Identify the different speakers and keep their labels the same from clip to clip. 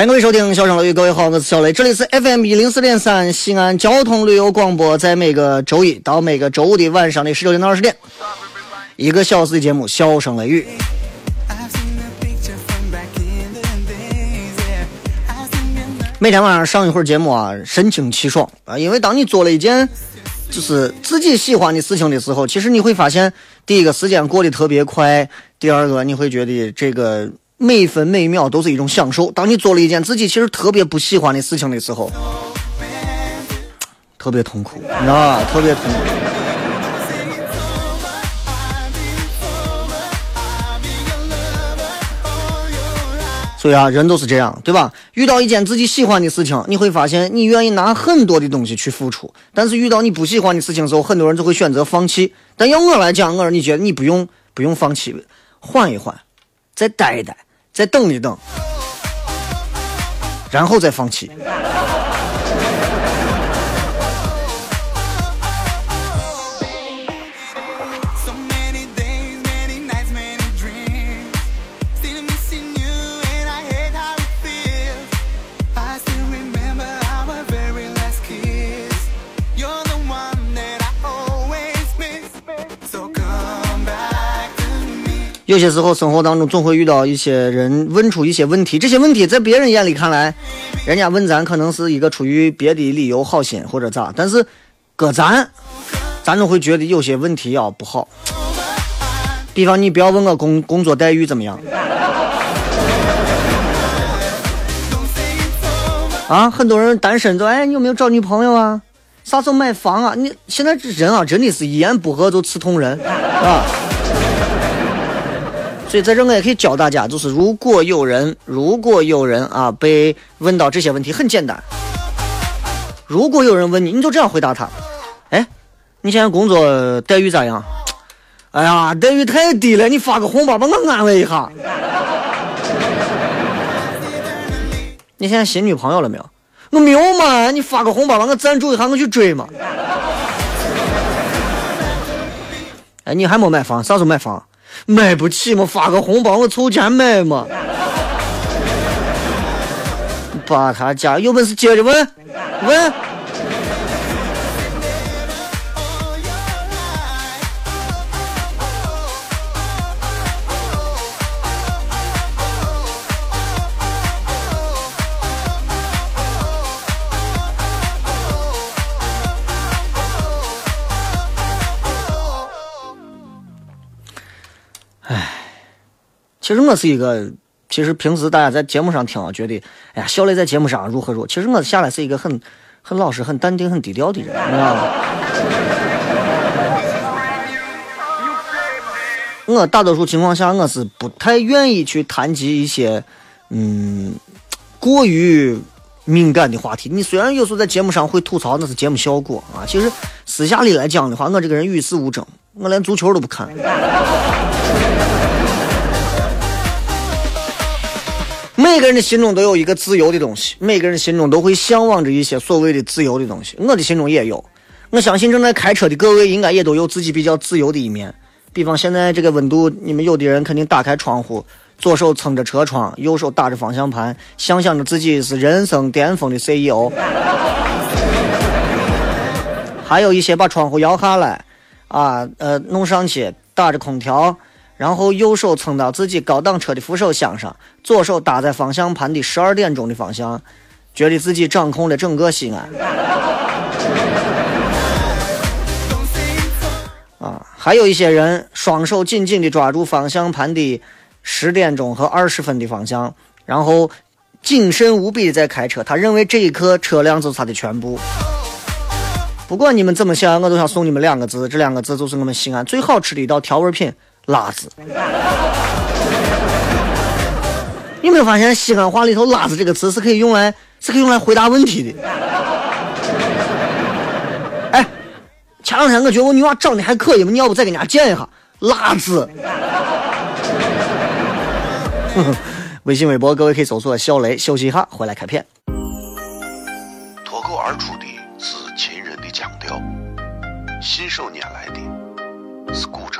Speaker 1: 欢迎各位收听《笑声乐语》，各位好，我是小雷，这里是 FM 一零四点三西安交通旅游广播，在每个周一到每个周五的晚上的十九点到二十点，一个小时的节目《笑声雷雨》。每天晚上上一会儿节目啊，神清气爽啊，因为当你做了一件就是自己喜欢的事情的时候，其实你会发现，第一个时间过得特别快，第二个你会觉得这个。每分每秒都是一种享受。当你做了一件自己其实特别不喜欢的事情的时候，特别痛苦，啊，特别痛苦。所以啊，人都是这样，对吧？遇到一件自己喜欢的事情，你会发现你愿意拿很多的东西去付出；但是遇到你不喜欢的事情的时候，很多人就会选择放弃。但要我来讲，我说你觉得你不用不用放弃，缓一缓，再待一待。再等一等，然后再放弃。有些时候，生活当中总会遇到一些人问出一些问题，这些问题在别人眼里看来，人家问咱可能是一个出于别的理由好心或者咋，但是搁咱，咱总会觉得有些问题啊不好。比方你不要问我工工作待遇怎么样，啊，很多人单身都哎，你有没有找女朋友啊？啥时候买房啊？你现在这人啊，真的是一言不合就刺痛人啊。所以在这我也可以教大家，就是如果有人，如果有人啊被问到这些问题，很简单。如果有人问你，你就这样回答他：哎，你现在工作待遇咋样？哎呀，待遇太低了，你发个红包把我安慰一下。你现在新女朋友了没有？我没有嘛，你发个红包把我赞助一下，我去追嘛。哎，你还没买房？啥时候买房？买不起嘛，发个红包我凑钱买嘛。把他家有本事接着问，问。其实我是一个，其实平时大家在节目上听，觉得，哎呀，小雷在节目上如何如何。其实我下来是一个很、很老实、很淡定、很低调的人，知道吗？我大多数情况下，我是不太愿意去谈及一些，嗯，过于敏感的话题。你虽然有时候在节目上会吐槽，那是节目效果啊。其实私下里来讲的话，我这个人与世无争，我连足球都不看。每个人的心中都有一个自由的东西，每个人心中都会向往着一些所谓的自由的东西。我的心中也有，我相信正在开车的各位应该也都有自己比较自由的一面。比方现在这个温度，你们有的人肯定打开窗户，左手撑着车窗，右手打着方向盘，想象着自己是人生巅峰的 CEO。还有一些把窗户摇下来，啊，呃，弄上去，打着空调，然后右手撑到自己高档车的扶手箱上，左手搭在方向盘的十二点钟的方向，觉得自己掌控了整个西安。啊，还有一些人双手紧紧地抓住方向盘的十点钟和二十分的方向，然后谨慎无比的在开车。他认为这一刻车辆就是他的全部。不管你们怎么想，我都想送你们两个字，这两个字就是我们西安最好吃的一道调味品——辣子。你没有发现西安话里头“辣子”这个词是可以用来是可以用来回答问题的？哎前两天我觉得我女娃长得还可以嘛，你要不再给人家见一下？辣子。微信、微博，各位可以搜索“小雷”，休息一下，回来开片。
Speaker 2: 脱口而出的是秦人的腔调，信手拈来的是古城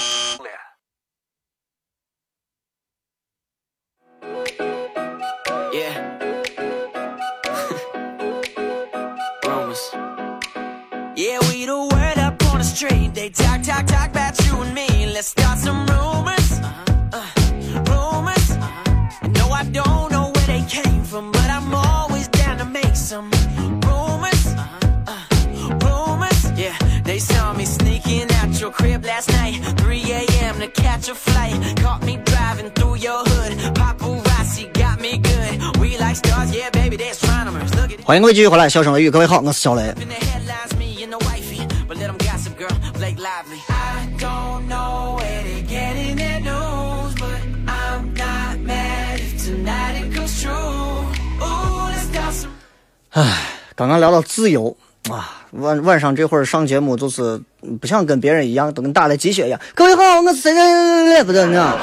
Speaker 2: They talk, talk, talk about you and me. Let's start some rumors. Uh, rumors. No, I don't know where they came from, but I'm always down to make some rumors. Uh, rumors. Yeah, they saw me sneaking out your crib last night. 3 a.m. to catch a flight. Caught me driving through your hood. Paparazzi got me good. We like stars, yeah, baby, they're astronomers. Look at 欢迎各位继续回来，笑声雷雨，各位好，我是小雷。 唉，刚刚聊到自由啊，晚晚上这会儿上节目就是不想跟别人一样，都跟打了鸡血一样。各位好，我是谁谁谁谁不得呢？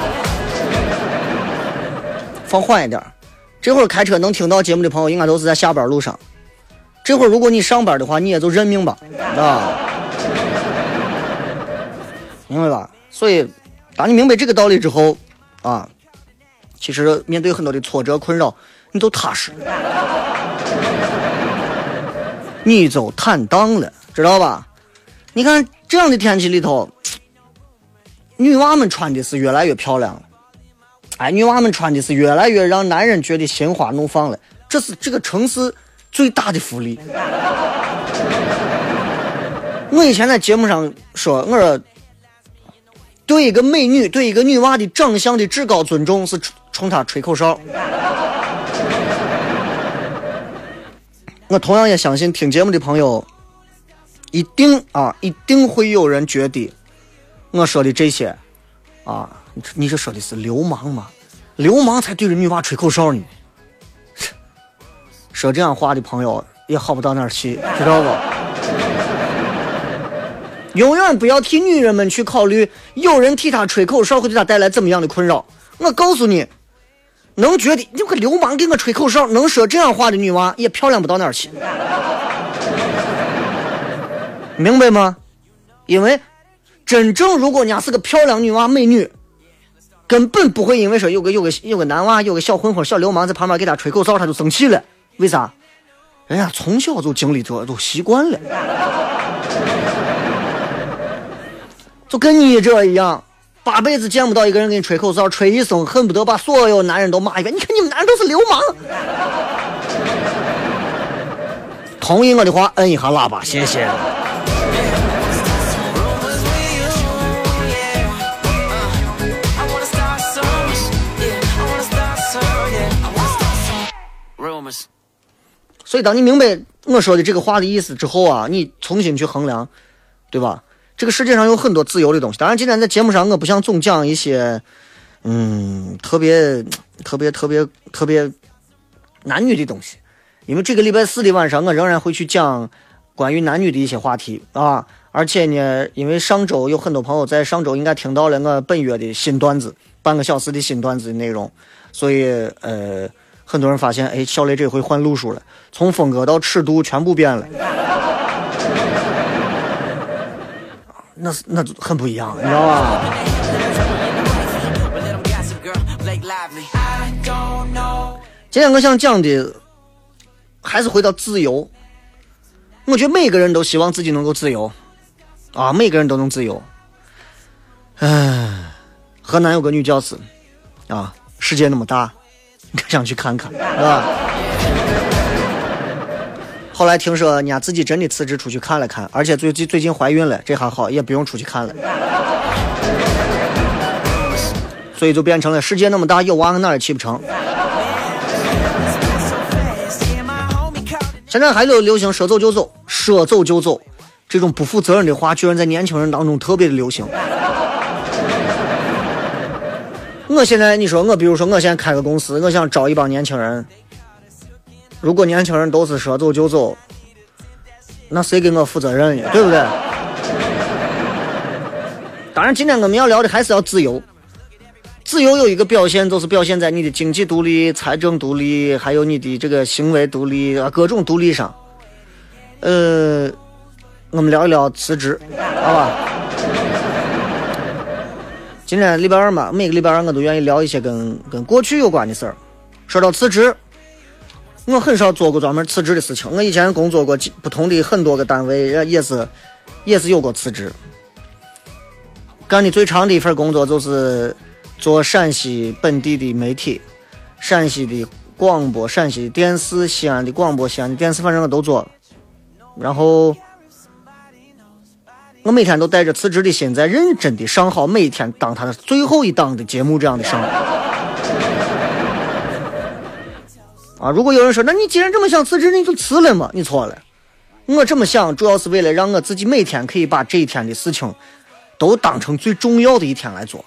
Speaker 2: 放缓一点，这会儿开车能听到节目的朋友，应该都是在下班路上。这会儿如果你上班的话，你也就认命吧，啊，明白吧？所以，当你明白这个道理之后，啊，其实面对很多的挫折困扰，你都踏实。你就坦荡了，知道吧？你看这样的天气里头，女娃们穿的是越来越漂亮了。哎，女娃们穿的是越来越让男人觉得心花怒放了。这是这个城市最大的福利。我以前在节目上说，我说对一个美女，对一个女娃的长相的至高尊重是冲她吹口哨。我同样也相信听节目的朋友，一定啊，一定会有人觉得我说的这些啊，你这说的是流氓吗？流氓才对着女娃吹口哨呢。说这样话的朋友也好不到哪儿去，知道不？永远不要替女人们去考虑，有人替她吹口哨会对她带来怎么样的困扰。我告诉你。能觉得你个流氓给我吹口哨，能说这样话的女娃也漂亮不到哪儿去，明白吗？因为真正如果人家是个漂亮女娃、美女，根本不会因为说有个有个有个男娃、有个小混混、小流氓在旁边给她吹口哨，她就生气了。为啥？人家从小就经历着，都习惯了，就跟你这一样。八辈子见不到一个人给你吹口哨，吹一声恨不得把所有男人都骂一遍。你看你们男人都是流氓。同意我的话，摁一下喇叭，谢谢。
Speaker 1: 所以当你明白我说的这个话的意思之后啊，你重新去衡量，对吧？这个世界上有很多自由的东西。当然，今天在节目上我不想总讲一些，嗯，特别特别特别特别男女的东西，因为这个礼拜四的晚上我仍然会去讲关于男女的一些话题啊。而且呢，因为上周有很多朋友在上周应该听到了我本月的新段子，半个小时的新段子的内容，所以呃。很多人发现，哎，小雷这回换路数了，从风格到尺度全部变了，那是那很不一样，你知道吧？今天我想讲的还是回到自由。我觉得每个人都希望自己能够自由，啊，每个人都能自由。唉，河南有个女教师，啊，世界那么大。我想去看看，是吧？后来听说人家自己真的辞职出去看了看，而且最近最近怀孕了，这还好，也不用出去看了。所以就变成了世界那么大，有娃哪儿也去不成。现在还流流行说走就走，说走就走，这种不负责任的话，居然在年轻人当中特别的流行。我现在你说我，比如说我现在开个公司，我想招一帮年轻人。如果年轻人都是说走就走，那谁给我负责任呀？对不对？当然，今天我们要聊的还是要自由。自由有一个表现，就是表现在你的经济独立、财政独立，还有你的这个行为独立啊，各种独立上。呃，我们聊一聊辞职，好吧？今天礼拜二嘛，每个礼拜二我都愿意聊一些跟跟过去有关的事儿。说到辞职，我很少做过专门辞职的事情。我以前工作过不同的很多个单位，也是也是有过辞职。干的最长的一份工作就是做陕西本地的媒体，陕西的广播、陕西的电视、西安的广播、西安的电视，反正我都做。然后。我每天都带着辞职的心，在认真的上好每天当他的最后一档的节目这样的上。啊，如果有人说，那你既然这么想辞职，你就辞了嘛？你错了。我这么想，主要是为了让我自己每天可以把这一天的事情都当成最重要的一天来做，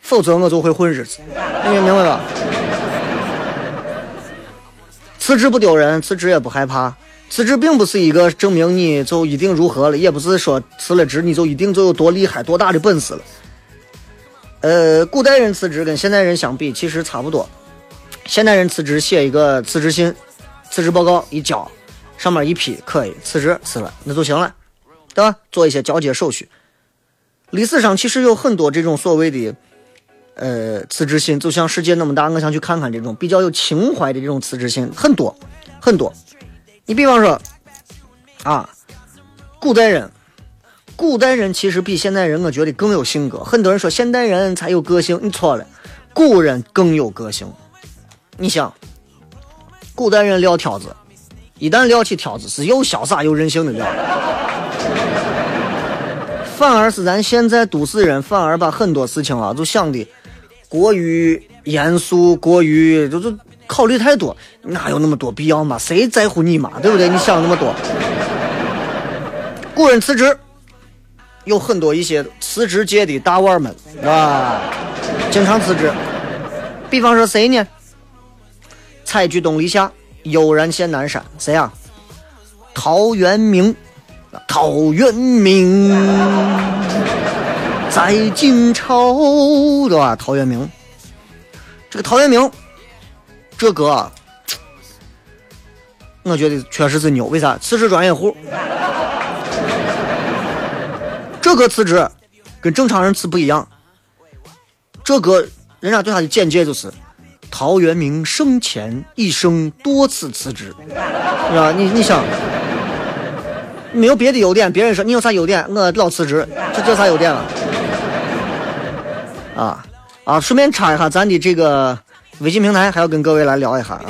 Speaker 1: 否则我就会混日子。你明白吧？辞职不丢人，辞职也不害怕。辞职并不是一个证明你就一定如何了，也不是说辞了职你就一定就有多厉害、多大的本事了。呃，古代人辞职跟现代人相比其实差不多。现代人辞职写一个辞职信、辞职报告一交，上面一批可以辞职辞了那就行了，对吧？做一些交接手续。历史上其实有很多这种所谓的呃辞职信，就像世界那么大，我想去看看这种比较有情怀的这种辞职信很多很多。你比方说，啊，古代人，古代人其实比现代人，我觉得更有性格。很多人说现代人才有个性，你错了，古人更有个性。你想，古代人撂挑子，一旦撂起挑子，是又潇洒又任性的撂。反而是咱现在都市人，反而把很多事情啊，就想的过于严肃，过于就是。考虑太多，哪有那么多必要嘛？谁在乎你嘛？对不对？你想那么多。古人辞职，有很多一些辞职界的大腕们，啊，经常辞职。比方说谁呢？采菊东篱下，悠然见南山。谁呀？陶渊明。陶渊明在晋朝，对吧？陶渊明，这个陶渊明。这个，我觉得确实是牛。为啥？辞职专业户。这个辞职跟正常人辞不一样。这个人家对他的简介就是：陶渊明生前一生多次辞职，是吧？你你想，没有别的优点。别人说你有啥优点？我老辞职，这这啥优点了？啊啊！顺便插一下咱的这个。微信平台还要跟各位来聊一下啊！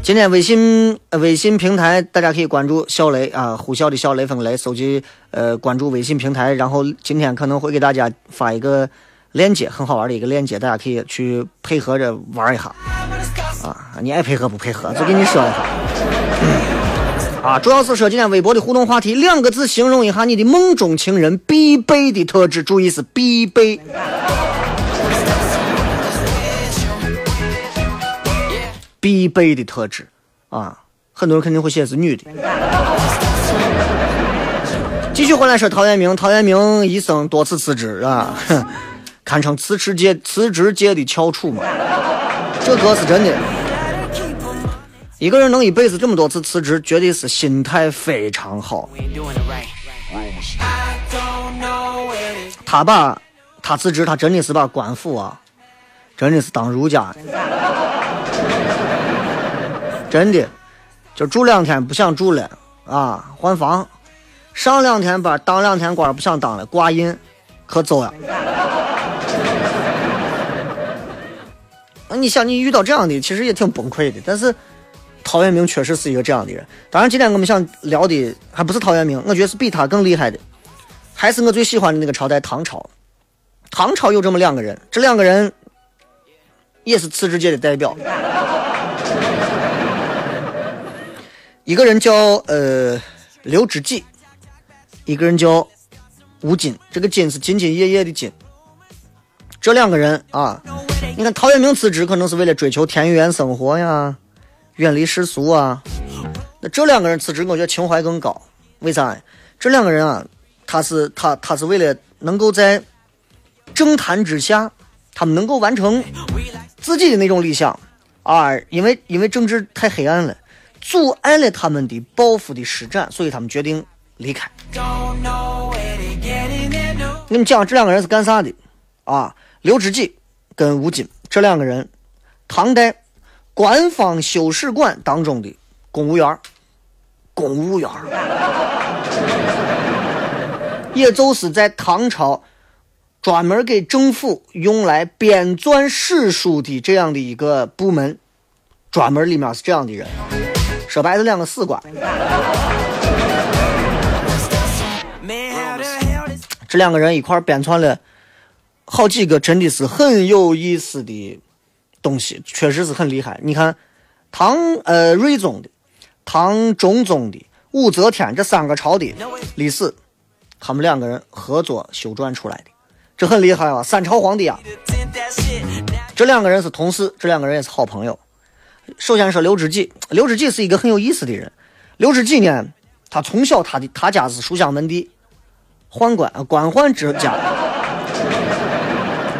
Speaker 1: 今天微信微信平台大家可以关注小雷啊，呼啸的小雷锋雷，手机呃关注微信平台，然后今天可能会给大家发一个链接，很好玩的一个链接，大家可以去配合着玩一下。啊，你爱配合不配合，就跟你说一下。啊，主要是说今天微博的互动话题，两个字形容一下你的梦中情人必备的特质，注意是必备。必备的特质啊，很多人肯定会写是女的。继续回来说陶渊明，陶渊明一生多次辞职啊，堪称辞职界辞职界的翘楚嘛。这歌是真的。一个人能一辈子这么多次辞职，绝对是心态非常好。他把他辞职，他真的是把官府啊，真的是当儒家。真的，就住两天不想住了啊，换房；上两天班当两天官不想当了，挂印，可走了。你想，你遇到这样的，其实也挺崩溃的。但是陶渊明确实是一个这样的人。当然，今天我们想聊的还不是陶渊明，我觉得是比他更厉害的，还是我最喜欢的那个朝代——唐朝。唐朝有这么两个人，这两个人也是辞职界的代表。一个人叫呃刘知几，一个人叫吴京。这个“金”是兢兢业业的“兢”。这两个人啊，你看陶渊明辞职可能是为了追求田园生活呀，远离世俗啊。那这两个人辞职，我觉得情怀更高。为啥？这两个人啊，他是他他是为了能够在政坛之下，他们能够完成自己的那种理想啊。因为因为政治太黑暗了。阻碍了他们的抱负的施展，所以他们决定离开。你们讲这两个人是干啥的？啊，刘知几跟吴京这两个人，唐代官方修史馆当中的公务员公务员也就是在唐朝专门给政府用来编纂史书的这样的一个部门，专门里面是这样的人。说白了，两个死官。这两个人一块编纂了好几个，真的是很有意思的东西，确实是很厉害。你看，唐呃睿宗的、唐中宗的、武则天这三个朝的历史，他们两个人合作修撰出来的，这很厉害啊！三朝皇帝啊，这两个人是同事，这两个人也是好朋友。首先说刘知几，刘知几是一个很有意思的人。刘知几呢，他从小他的他家是书香门第，宦官官宦之家，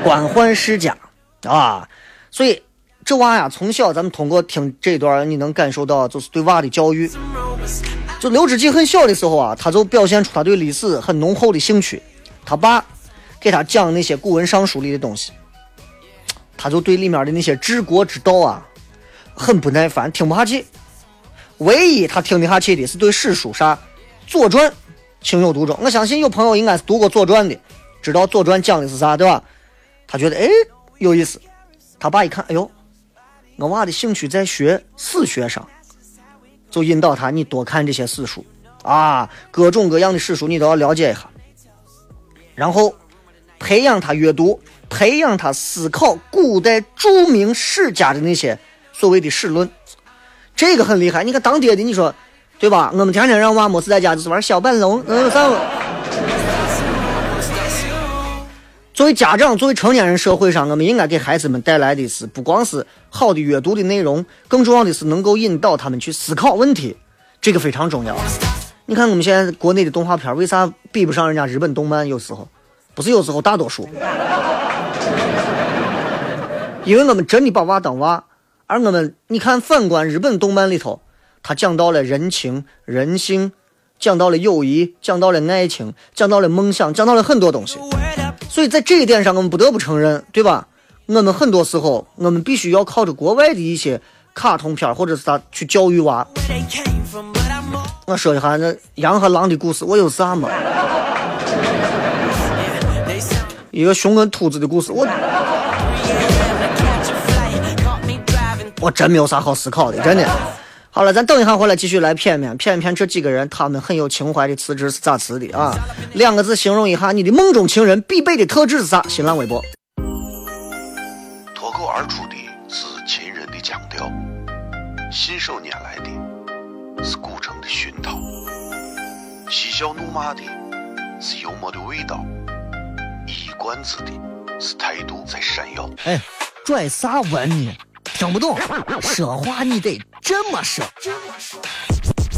Speaker 1: 官宦世家啊。所以这娃呀，从小咱们通过听这段，你能感受到就是对娃的教育。就刘知几很小的时候啊，他就表现出他对历史很浓厚的兴趣。他爸给他讲那些古文尚书里的东西，他就对里面的那些治国之道啊。很不耐烦，听不下去。唯一他听得下去的是对史书啥《左传》情有独钟。我相信有朋友应该是读过《左传》的，知道《左传》讲的是啥，对吧？他觉得哎有意思。他爸一看，哎呦，我娃的兴趣在学史学上，就引导他，你多看这些史书啊，各种各样的史书你都要了解一下，然后培养他阅读，培养他思考古代著名史家的那些。所谓的史论，这个很厉害。你看当爹的，你说对吧？我们天天让娃没事在家就是玩小板龙，嗯，啥？作为家长，作为成年人，社会上我们应该给孩子们带来的是不光是好的阅读的内容，更重要的是能够引导他们去思考问题，这个非常重要。你看我们现在国内的动画片，为啥比不上人家日本动漫？有时候不是有时候，大多数，因为我们真的把娃当娃。而我们，你看，反观日本动漫里头，他讲到了人情、人性，讲到了友谊，讲到了爱情，讲到了梦想，讲到了很多东西。所以在这一点上，我们不得不承认，对吧？我们很多时候，我们必须要靠着国外的一些卡通片或者是啥去教育娃。我说一下那羊和狼的故事，我有啥嘛？一个熊跟兔子的故事，我。我真没有啥好思考的，真的。好了，咱等一下回来继续来骗骗骗一骗这几个人，他们很有情怀的辞职是咋辞的啊？两个字形容一下你的梦中情人必备的特质是啥？新浪微博。
Speaker 2: 脱口而出的是亲人的腔调。信手拈来的是古城的熏陶，嬉笑怒骂的是幽默的味道，一冠子的是态度在闪耀。
Speaker 1: 哎，拽啥文呢？听不懂，说话你得这么说。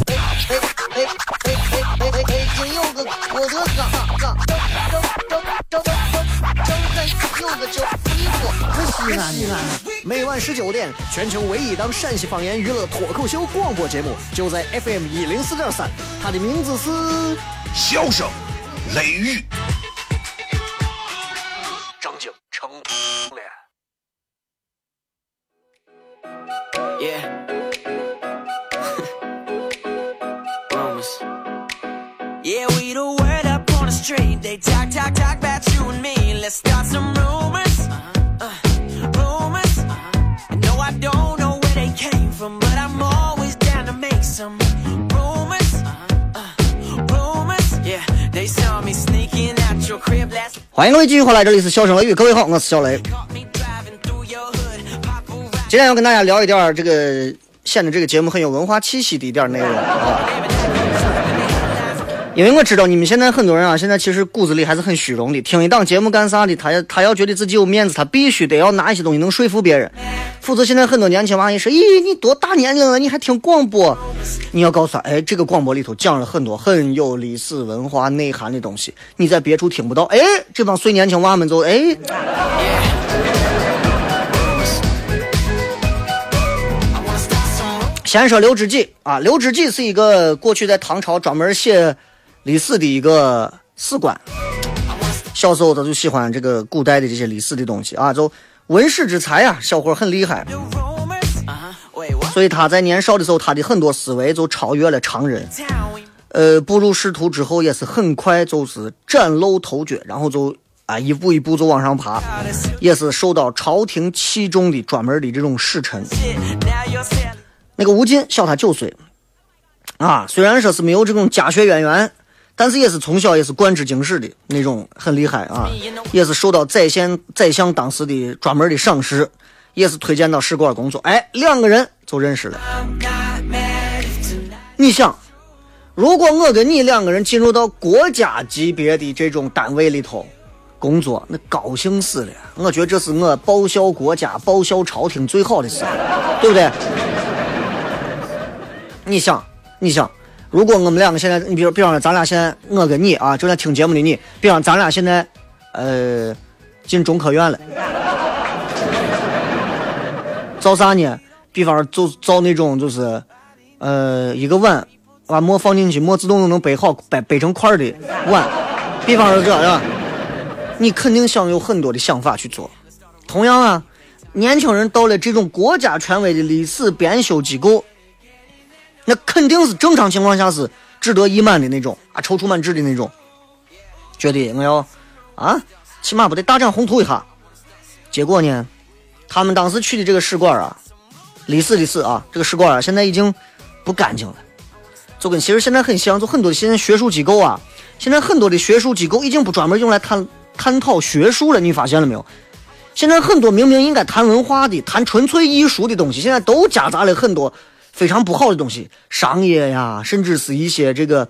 Speaker 1: 哎哎哎哎哎哎哎！北京有个郭德纲，张张张张张张三有个叫李波，西安西安。每晚十九点，全球唯一档陕西方言娱乐脱口秀广播节目，就在 FM 一零四点三。它的名字是
Speaker 2: 笑声雷雨。
Speaker 1: 欢迎各位继续回来，这里是笑声雷雨，各位好，我是小雷。今天要跟大家聊一点这个显得这个节目很有文化气息的一点内容啊。因为我知道你们现在很多人啊，现在其实骨子里还是很虚荣的。听一档节目干啥的？他要他要觉得自己有面子，他必须得要拿一些东西能说服别人。否则现在很多年轻娃一说，咦，你多大年龄了，你还听广播？你要告诉他，哎，这个广播里头讲了很多很有历史文化内涵的东西，你在别处听不到。哎，这帮碎年轻娃们就哎。先说刘知几啊，刘知几是一个过去在唐朝专门写历史的一个史官。小时候他就喜欢这个古代的这些历史的东西啊，就文史之才啊，小伙很厉害。所以他在年少的时候，他的很多思维就超越了常人。呃，步入仕途之后，也是很快就是崭露头角，然后就啊一步一步就往上爬，也是受到朝廷器重的专门的这种使臣。那个吴进小他九岁，啊，虽然说是没有这种家学渊源，但是也是从小也是贯之经史的那种，很厉害啊，也是受到宰相宰相当时的专门的赏识，也是推荐到使馆工作。哎，两个人就认识了。你想，如果我跟你两个人进入到国家级别的这种单位里头工作，那高兴死了。我觉得这是我报效国家、报效朝廷最好的事，对不对？你想，你想，如果我们两个现在，你比如，比方说，咱俩现在，我跟你啊，正在听节目的你，比方咱俩现在，呃，进中科院了，造啥呢？比方说，就造那种就是，呃，一个碗，把馍放进去，馍自动都能背好，背背成块的碗。比方说这，是吧？你肯定想有很多的想法去做。同样啊，年轻人到了这种国家权威的历史编修机构，那肯定是正常情况下是志得意满的那种啊，踌躇满志的那种，觉得我要啊，起码不得大展宏图一下。结果呢，他们当时去的这个使馆啊，历史的史啊，这个使馆啊，现在已经不干净了，就跟其实现在很像，就很多的现在学术机构啊，现在很多的学术机构已经不专门用来探探讨学术了，你发现了没有？现在很多明明应该谈文化的、谈纯粹艺术的东西，现在都夹杂了很多非常不好的东西，商业呀，甚至是一些这个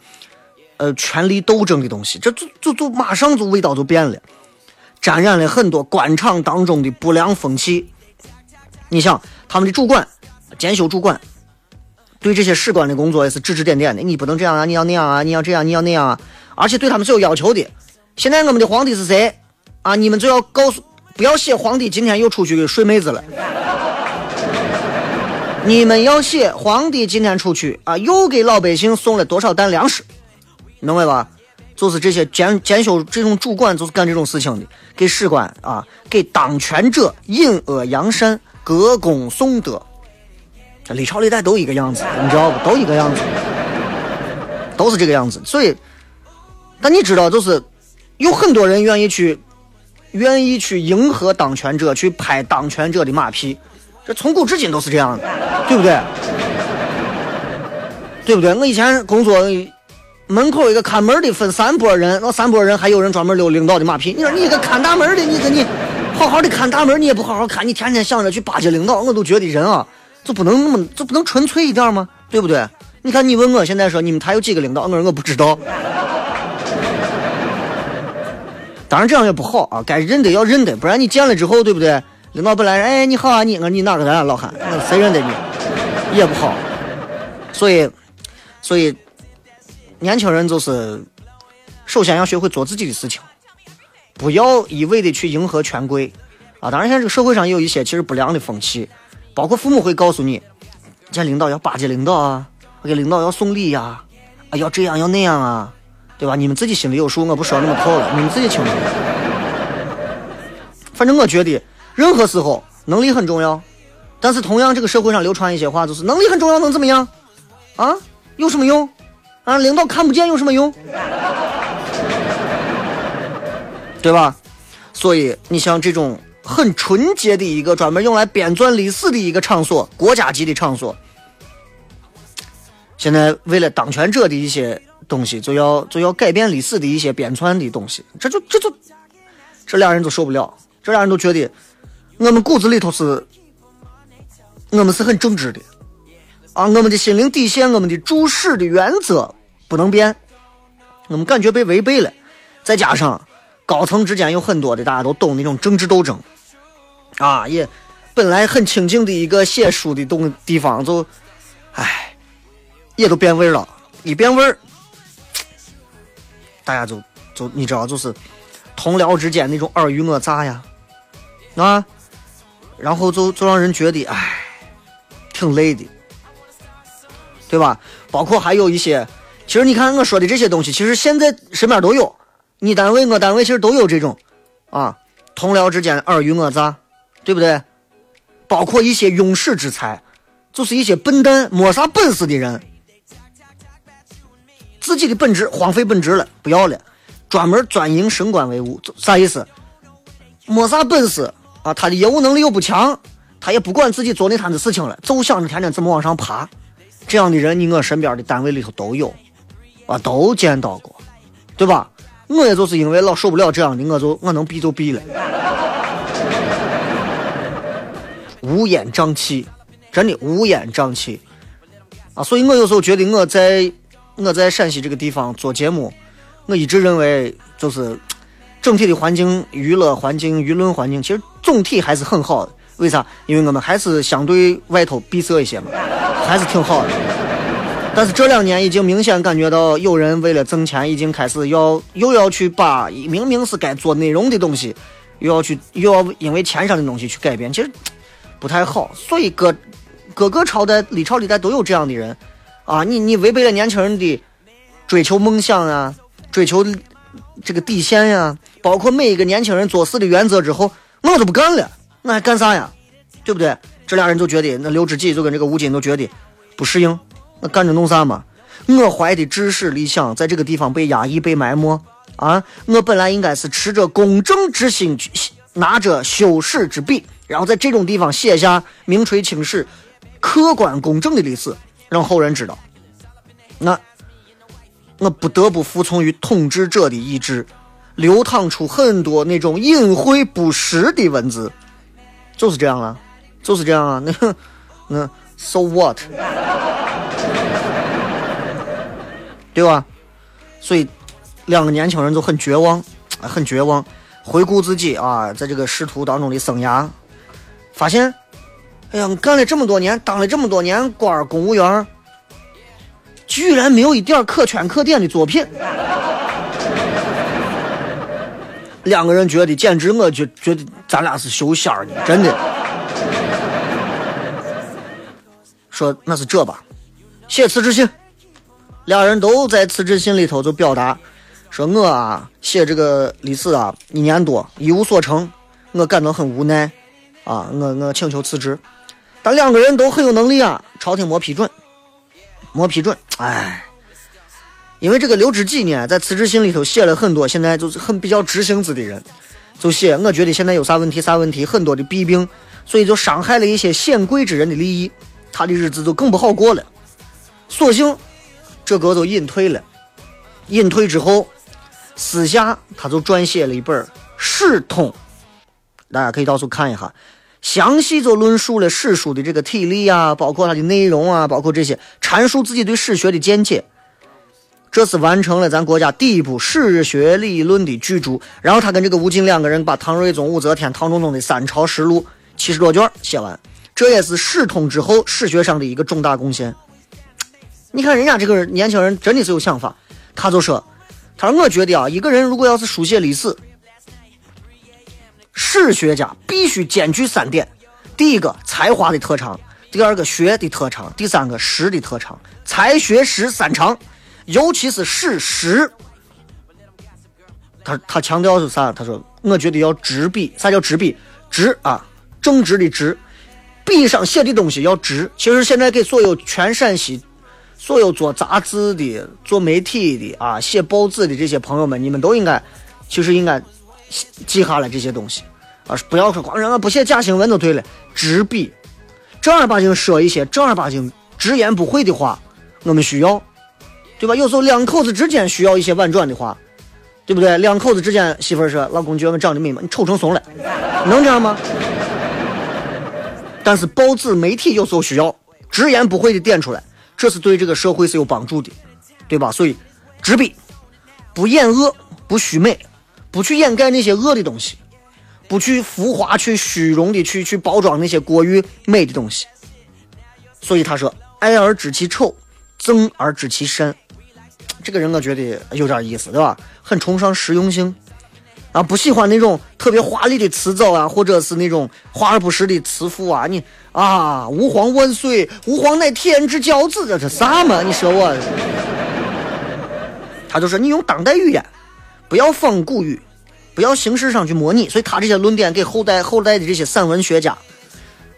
Speaker 1: 呃权力斗争的东西，这就就就马上就味道就变了，沾染了很多官场当中的不良风气。你想，他们的主管、监修主管对这些史官的工作也是指指点点的，你不能这样啊，你要那样啊，你要这样，你要那样啊，而且对他们是有要求的。现在我们的皇帝是谁啊？你们就要告诉，不要写皇帝今天又出去睡妹子了。你们要写皇帝今天出去啊，又给老百姓送了多少担粮食，明白吧？就是这些监监修这种主管就是干这种事情的，给史官啊，给当权者引恶扬善，歌功颂德。这历朝历代都一个样子，你知道不？都一个样子，都是这个样子。所以，但你知道，就是有很多人愿意去，愿意去迎合当权者，去拍当权者的马屁。这从古至今都是这样的，对不对？对不对？我以前工作门口一个看门的分三拨人，那三拨人还有人专门溜领导的马屁。你说你一个看大门的，你跟你好好的看大门，你也不好好看，你天天想着去巴结领导，我都觉得人啊，就不能那么就不能纯粹一点吗？对不对？你看，你问我现在说你们台有几个领导，我说我不知道。当然这样也不好啊，该认的要认的，不然你见了之后，对不对？领导本来哎你好啊你，我你哪个人啊老汉，谁认得你？也不好。所以，所以年轻人就是首先要学会做自己的事情，不要一味的去迎合权贵啊。当然，现在这个社会上有一些其实不良的风气，包括父母会告诉你，见领导要巴结领导啊，给领导要送礼呀，啊要这样要那样啊。对吧？你们自己心里有数，我不说那么透了，你们自己清楚。反正我觉得，任何时候能力很重要，但是同样，这个社会上流传一些话，就是能力很重要，能怎么样？啊，有什么用？啊，领导看不见有什么用？对吧？所以，你像这种很纯洁的一个专门用来编纂历史的一个场所，国家级的场所，现在为了当权者的一些。东西就要就要改变历史的一些编纂的东西，这就这就这俩人都受不了，这俩人都觉得我们骨子里头是，我们是很正直的。啊，我们的心灵底线，我们的注视的原则不能变，我们感觉被违背了，再加上高层之间有很多的大家都懂那种政治斗争。啊，也本来很清静的一个写书的东地方，就唉，也都变味了，一变味儿。大家就就你知道，就是同僚之间那种尔虞我诈呀，啊，然后就就让人觉得哎，挺累的，对吧？包括还有一些，其实你看我说的这些东西，其实现在身边都有，你单位我单位其实都有这种啊，同僚之间尔虞我诈，对不对？包括一些庸士之才，就是一些笨蛋没啥本事的人。自己的本职荒废本职了，不要了，专门专营升官为务，啥意思？没啥本事啊，他的业务能力又不强，他也不管自己做那摊子事情了，就想着天天怎么往上爬。这样的人，你我身边的单位里头都有，啊，都见到过，对吧？我也就是因为老受不了这样的，我就我能避就避了。乌烟瘴气，真的乌烟瘴气啊！所以我有时候觉得我在。我在陕西这个地方做节目，我一直认为就是整体的环境、娱乐环境、舆论环境，其实总体还是很好的。为啥？因为我们还是相对外头闭塞一些嘛，还是挺好的。但是这两年已经明显感觉到，有人为了挣钱，已经开始要又要去把明明是该做内容的东西，又要去又要因为钱上的东西去改变，其实不太好。所以各各个朝代历朝历代都有这样的人。啊，你你违背了年轻人的追求梦想啊，追求这个底线呀，包括每一个年轻人做事的原则之后，我都不干了，那还干啥呀？对不对？这俩人就觉得，那刘知几就跟这个吴京都觉得不适应，那干着弄啥嘛？我怀的志士理想在这个地方被压抑、被埋没啊！我本来应该是持着公正之心，拿着修史之笔，然后在这种地方写下名垂青史、客观公正的历史。让后人知道，那我不得不服从于统治者的意志，流淌出很多那种隐晦不实的文字，就是这样啊，就是这样啊。那那 so what，对吧？所以两个年轻人就很绝望，很绝望。回顾自己啊，在这个仕途当中的生涯，发现。哎呀，干了这么多年，当了这么多年官公务员，居然没有一点可圈可点的作品。两个人觉得简直，我就觉得咱俩是修仙儿的，真的。说那是这吧，写辞职信。俩人都在辞职信里头就表达，说我啊写这个历史啊一年多一无所成，我感到很无奈啊，我我请求辞职。但两个人都很有能力啊，朝廷没批准，没批准。哎，因为这个刘知几呢，在辞职信里头写了很多，现在就是很比较直性子的人，就写我觉得现在有啥问题啥问题，很多的弊病，所以就伤害了一些显贵之人的利益，他的日子就更不好过了。索性这个就隐退了，隐退之后，私下他就撰写了一本《史通》，大家可以到处看一下。详细就论述了史书的这个体例啊，包括它的内容啊，包括这些阐述自己对史学的见解。这是完成了咱国家第一部史学理论的巨著。然后他跟这个吴京两个人把唐睿宗、武则天、唐中宗的三朝实录七十多卷写完，这也是史通之后史学上的一个重大贡献。你看人家这个年轻人真的是有想法，他就说：“他说我觉得啊，一个人如果要是书写历史。”史学家必须兼具三点：第一个，才华的特长；第二个，学的特长；第三个，识的特长。才学识三长，尤其是史实。他他强调是啥？他说：“我觉得要执笔。啥叫执笔？直啊，正直的直。笔上写的东西要直。其实现在给所有全陕西、所有做杂志的、做媒体的啊、写报纸的这些朋友们，你们都应该，其实应该。”记下来这些东西，啊，不要说光让我不写假新闻就对了。执笔，正儿八经说一些正儿八经、直言不讳的话，我们需要，对吧？有时候两口子之间需要一些婉转的话，对不对？两口子之间，媳妇儿说：“老公觉得长得美吗？你丑成怂了，能这样吗？”但是报纸媒体有时候需要直言不讳的点出来，这是对这个社会是有帮助的，对吧？所以，执笔，不掩恶，不虚美。不去掩盖那些恶的东西，不去浮华、去虚荣的去去包装那些过于美的东西。所以他说：“爱而知其丑，憎而知其善。”这个人我觉得有点意思，对吧？很崇尚实用性，啊，不喜欢那种特别华丽的辞藻啊，或者是那种华而不实的辞赋啊。你啊，吾皇万岁，吾皇乃天之骄子，这是啥嘛？你说我？他就说你用当代语言。不要仿古语，不要形式上去模拟，所以他这些论点给后代后代的这些散文学家、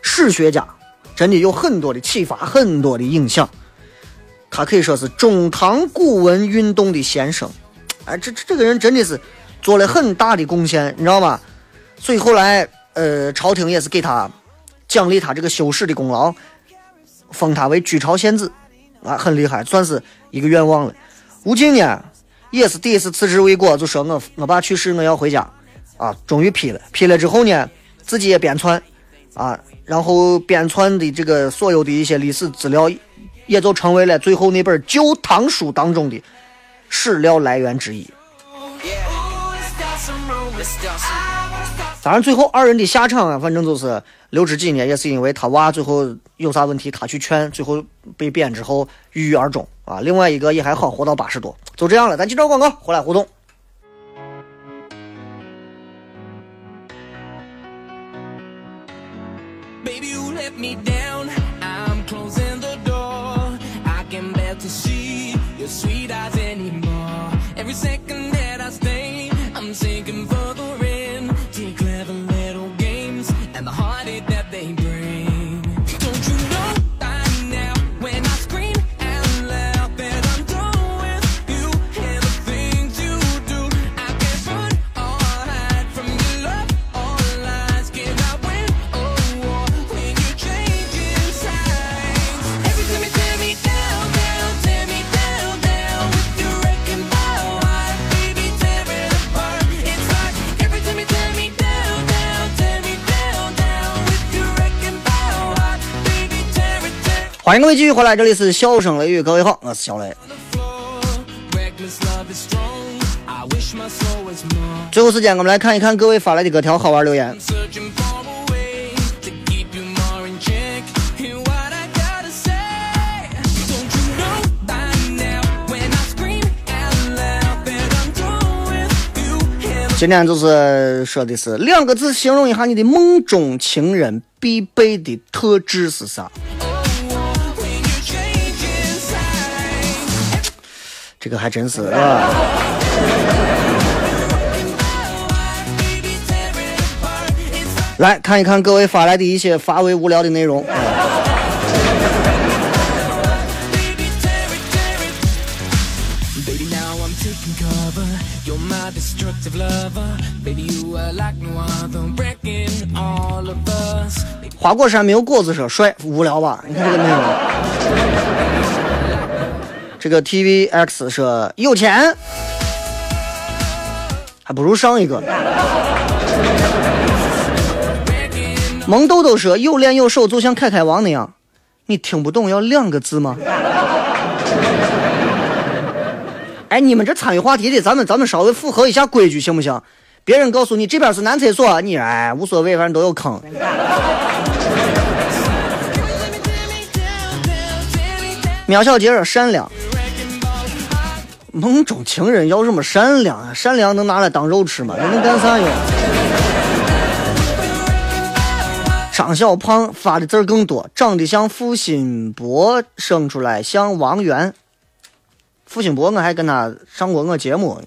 Speaker 1: 史学家，真的有很多的启发，很多的影响。他可以说是中唐古文运动的先生，哎，这这这个人真的是做了很大的贡献，你知道吗？所以后来，呃，朝廷也是给他奖励他这个修史的功劳，封他为居朝县子，啊，很厉害，算是一个愿望了。吴京呢？也是第一次辞职未果，就说我我爸去世，我要回家，啊，终于批了。批了之后呢，自己也编篡，啊，然后编篡的这个所有的一些历史资料，也就成为了最后那本《旧唐书》当中的史料来源之一。当然，最后二人的下场啊，反正就是刘知几呢，也是因为他娃最后有啥问题，他去劝，最后被贬之后郁郁而终啊。另外一个也还好，活到八十多，就这样了。咱去找广告，回来互动。欢迎各位继续回来，这里是笑声雷雨，各位好，我是小雷。最后时间，我们来看一看各位发来的各条好玩留言。今天就是说的是两个字形容一下你的梦中情人必备的特质是啥？这个还真是啊！来看一看各位发来的一些乏味无聊的内容。花果山没有果子说帅，无聊吧？你看这个内容。这个 T V X 说有钱，还不如上一个。萌豆豆说：“有脸有手，就像凯凯王那样。”你听不懂要两个字吗？哎，你们这参与话题的，咱们咱们稍微符合一下规矩，行不行？别人告诉你这边是男厕所，你哎无所谓，反正都有坑。苗小杰善良，梦中情人要什么善良啊？善良能拿来当肉吃吗？那能干啥用？张小胖发的字更多，长得像付辛博，生出来像王源。付辛博，我还跟他上过我节目。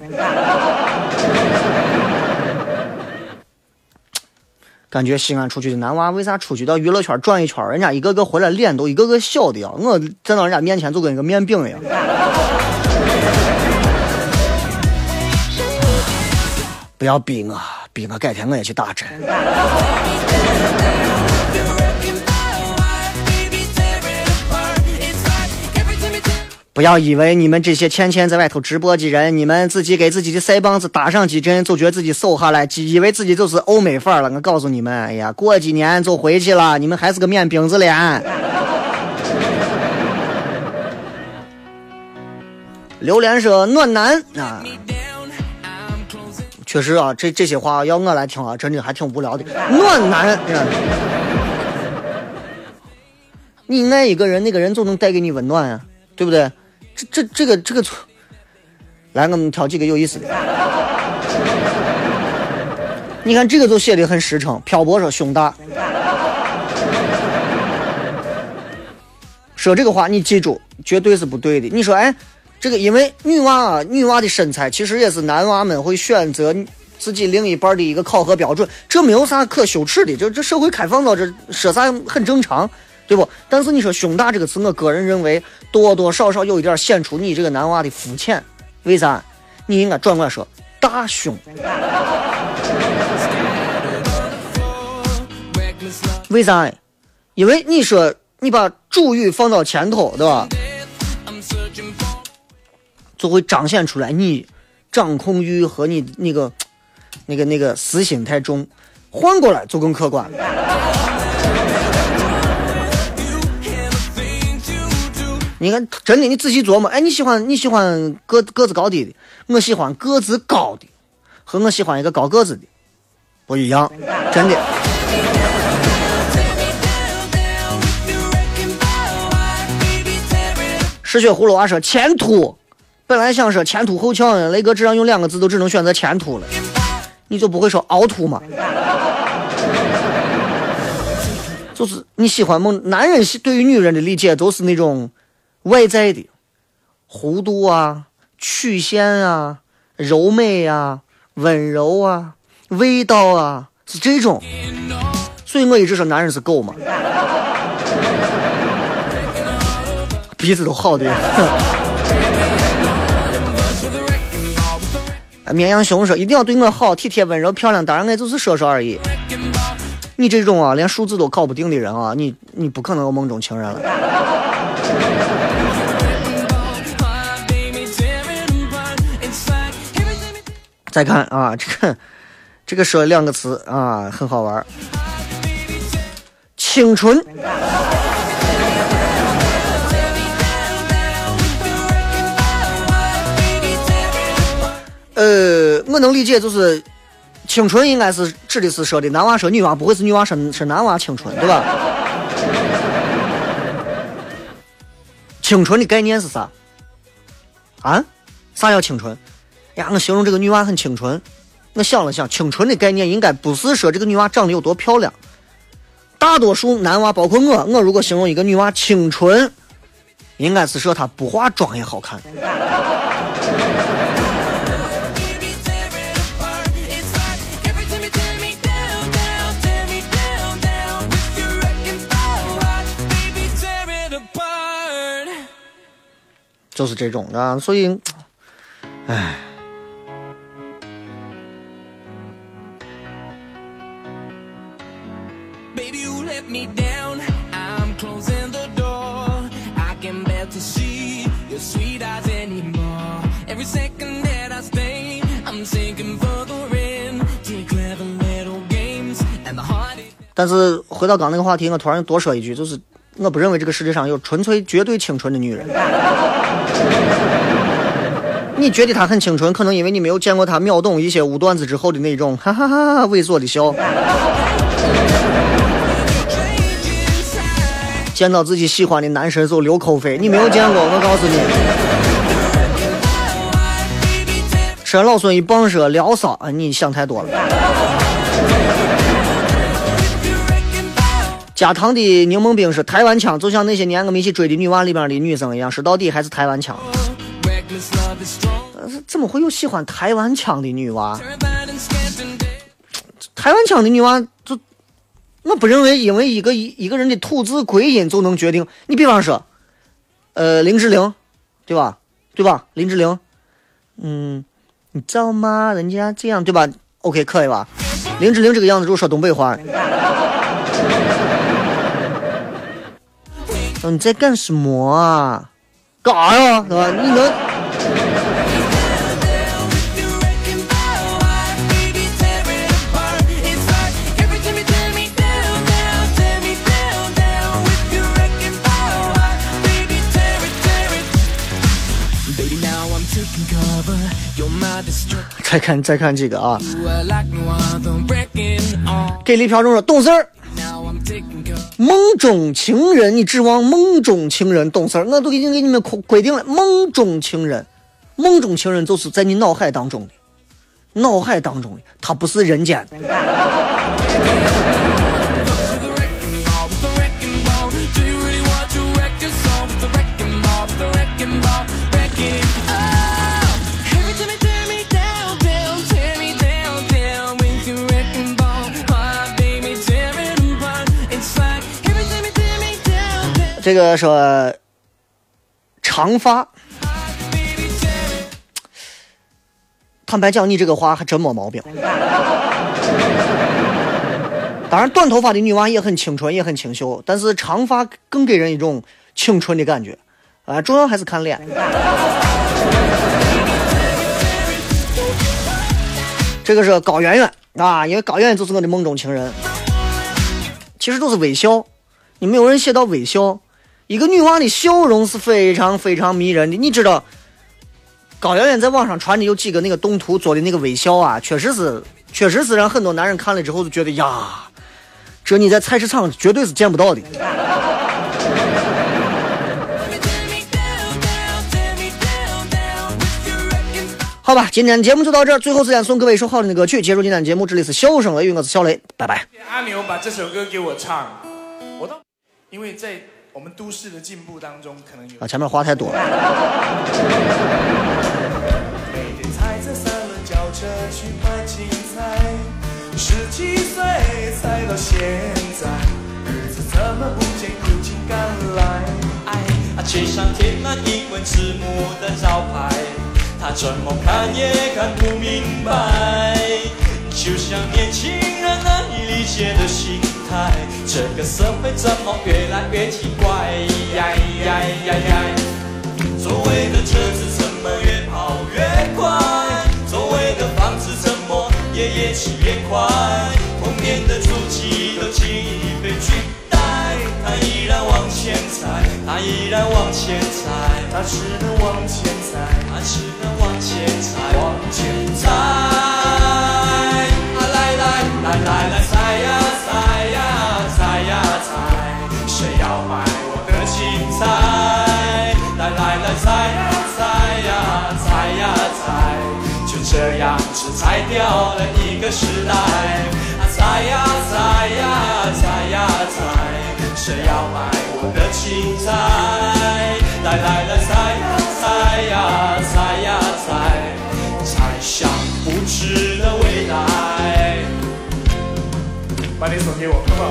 Speaker 1: 感觉西安出去的男娃为啥出去到娱乐圈转一圈，人家一个个回来脸都一个个小的呀？我站到人家面前就跟一个面饼一样。不要逼我，逼我改天我也去打针。不要以为你们这些天天在外头直播的人，你们自己给自己的腮帮子打上几针，就觉得自己瘦下来，以为自己就是欧美范儿了。我告诉你们，哎呀，过几年就回去了，你们还是个面饼子脸。榴莲说暖男啊，确实啊，这这些话要我来听啊，真的还挺无聊的。暖男，你爱一个人，那个人就能带给你温暖啊，对不对？这这这个这个错，来，我们挑几个有意思的。你看这个就写的很实诚。漂泊说胸大，说这个话你记住，绝对是不对的。你说，哎，这个因为女娃啊，女娃的身材其实也是男娃们会选择自己另一半的一个考核标准，这没有啥可羞耻的。这这社会开放到这说啥很正常。对不？但是你说“胸大”这个词，我个人认为多多少少有一点显出你这个男娃的肤浅。为啥？你应该转过来说“大胸”。为啥？因为你说你把主语放到前头，对吧？就会彰显出来你掌控欲和你那个、那个、那个私心太重。换过来就更客观了。你看，真的，你仔细琢磨，哎，你喜欢你喜欢个个子高低的，我喜欢个子高的，和我喜欢一个高个子的不一样，真的。失血葫芦娃说前凸，本来想说前凸后翘，雷哥只让用两个字，都只能选择前凸了，你就不会说凹凸吗？就是你喜欢梦，男人对于女人的理解都是那种。外在的弧度啊、曲线啊、柔美啊、温柔啊、味道啊，是这种。所以我一直说男人是狗嘛，鼻子都好的。绵羊熊说一定要对我好，体贴温柔漂亮，当然我就是说说而已。你这种啊，连数字都搞不定的人啊，你你不可能有梦中情人了。再看啊，这个这个说两个词啊，很好玩青春。呃，我能理解，就是青春应该是指的是说的男娃说女娃，不会是女娃说是男娃青春，对吧？青春的概念是啥？啊？啥叫青春？呀，我形容这个女娃很清纯。我想了想，清纯的概念应该不是说这个女娃长得有多漂亮。大多数男娃，包括我，我如果形容一个女娃清纯，应该是说她不化妆也好看。就是这种啊，所以，唉。i'm sinking further in clear gates and the heart 但是回到刚那个话题，我突然多说一句，就是我不认为这个世界上有纯粹绝对清纯的女人。你觉得她很清纯，可能因为你没有见过她秒懂一些无段子之后的那种哈哈哈猥琐的笑。见到自己喜欢的男神就流口水，你没有见过，我告诉你。吃老孙一棒说聊骚，你想太多了。加糖的柠檬冰是台湾腔，就像那些年我们一起追的女娃里边的女生一样，说到底还是台湾腔？怎么会有喜欢台湾腔的女娃？台湾腔的女娃就。我不认为，因为一个一一个人的吐字归音就能决定。你比方说，呃，林志玲，对吧？对吧？林志玲，嗯，你知道吗？人家这样，对吧？OK，可以吧？林志玲这个样子，如果说东北话，你在干什么啊？干啥呀？对吧？你能？再看再看这个啊，给李飘中说懂事儿，梦中情人，你指望梦中情人懂事儿？我都已经给你们规规定了，梦中情人，梦中情人就是在你脑海当中的，脑海当中的，他不是人间。这个说长发，坦白讲，你这个话还真没毛病。当然，短头发的女娃也很清纯，也很清秀，但是长发更给人一种青春的感觉。啊，主要还是看脸。这个是高圆圆啊，因为高圆圆就是我的梦中情人。其实都是微笑，你没有人写到微笑。一个女娃的笑容是非常非常迷人的，你知道，高圆圆在网上传的有几个那个动图做的那个微笑啊，确实是，确实是让很多男人看了之后就觉得呀，这你在菜市场绝对是见不到的。好吧，今天节目就到这儿，最后时间送各位一首好听的歌曲，结束今天节目。这里是笑声雷雨，我是小雷，拜拜。
Speaker 3: 阿牛把这首歌给我唱，我都因为在。我们都市的进步当中，可能有
Speaker 1: 啊，前面话太多了。
Speaker 3: 每天踩着三轮轿车去买青菜，十几岁踩到现在，日子怎么不见苦尽甘来？
Speaker 4: 啊，街上贴满英文字母的招牌，他怎么看也看不明白，就像年轻人难以理解的心态。这个社会怎么越来越奇怪？呀呀呀呀！周围的车子怎么越跑越快？周围的房子怎么也越起越快？童年的足迹都轻易被取代，他依然往前踩，他依然往前踩，
Speaker 3: 他只能往前踩，
Speaker 4: 他只能往前踩，
Speaker 3: 往前踩。
Speaker 4: 来来来，采呀采呀采呀采，谁要买我的青菜？来来来，采呀采呀采呀采，就这样只采掉了一个时代。采呀采呀采呀采，谁要买我的青菜？来来来，采呀采呀采呀采，采香不知。
Speaker 3: 把你手给我，好不好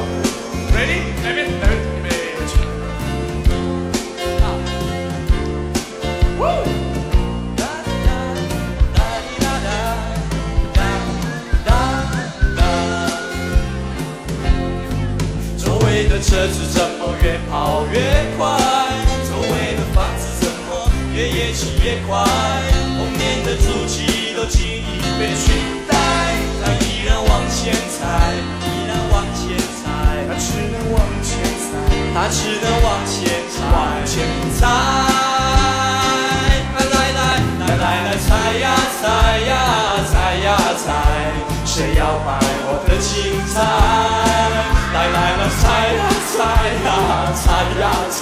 Speaker 3: ？Ready？来边，来边。
Speaker 4: 车子怎么越跑越快？周围的房子怎么越越起越快？童年的足迹都轻易被取代，他，依然往前踩。他只能往前踩，往前踩，来来来来来踩呀踩呀踩呀踩，谁要买我的青菜？来来来踩呀踩呀踩呀踩，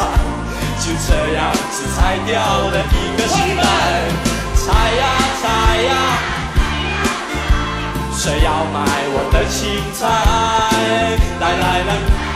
Speaker 4: 就这样子踩掉了一个失败，踩呀踩呀。谁要买我的青菜？来来来！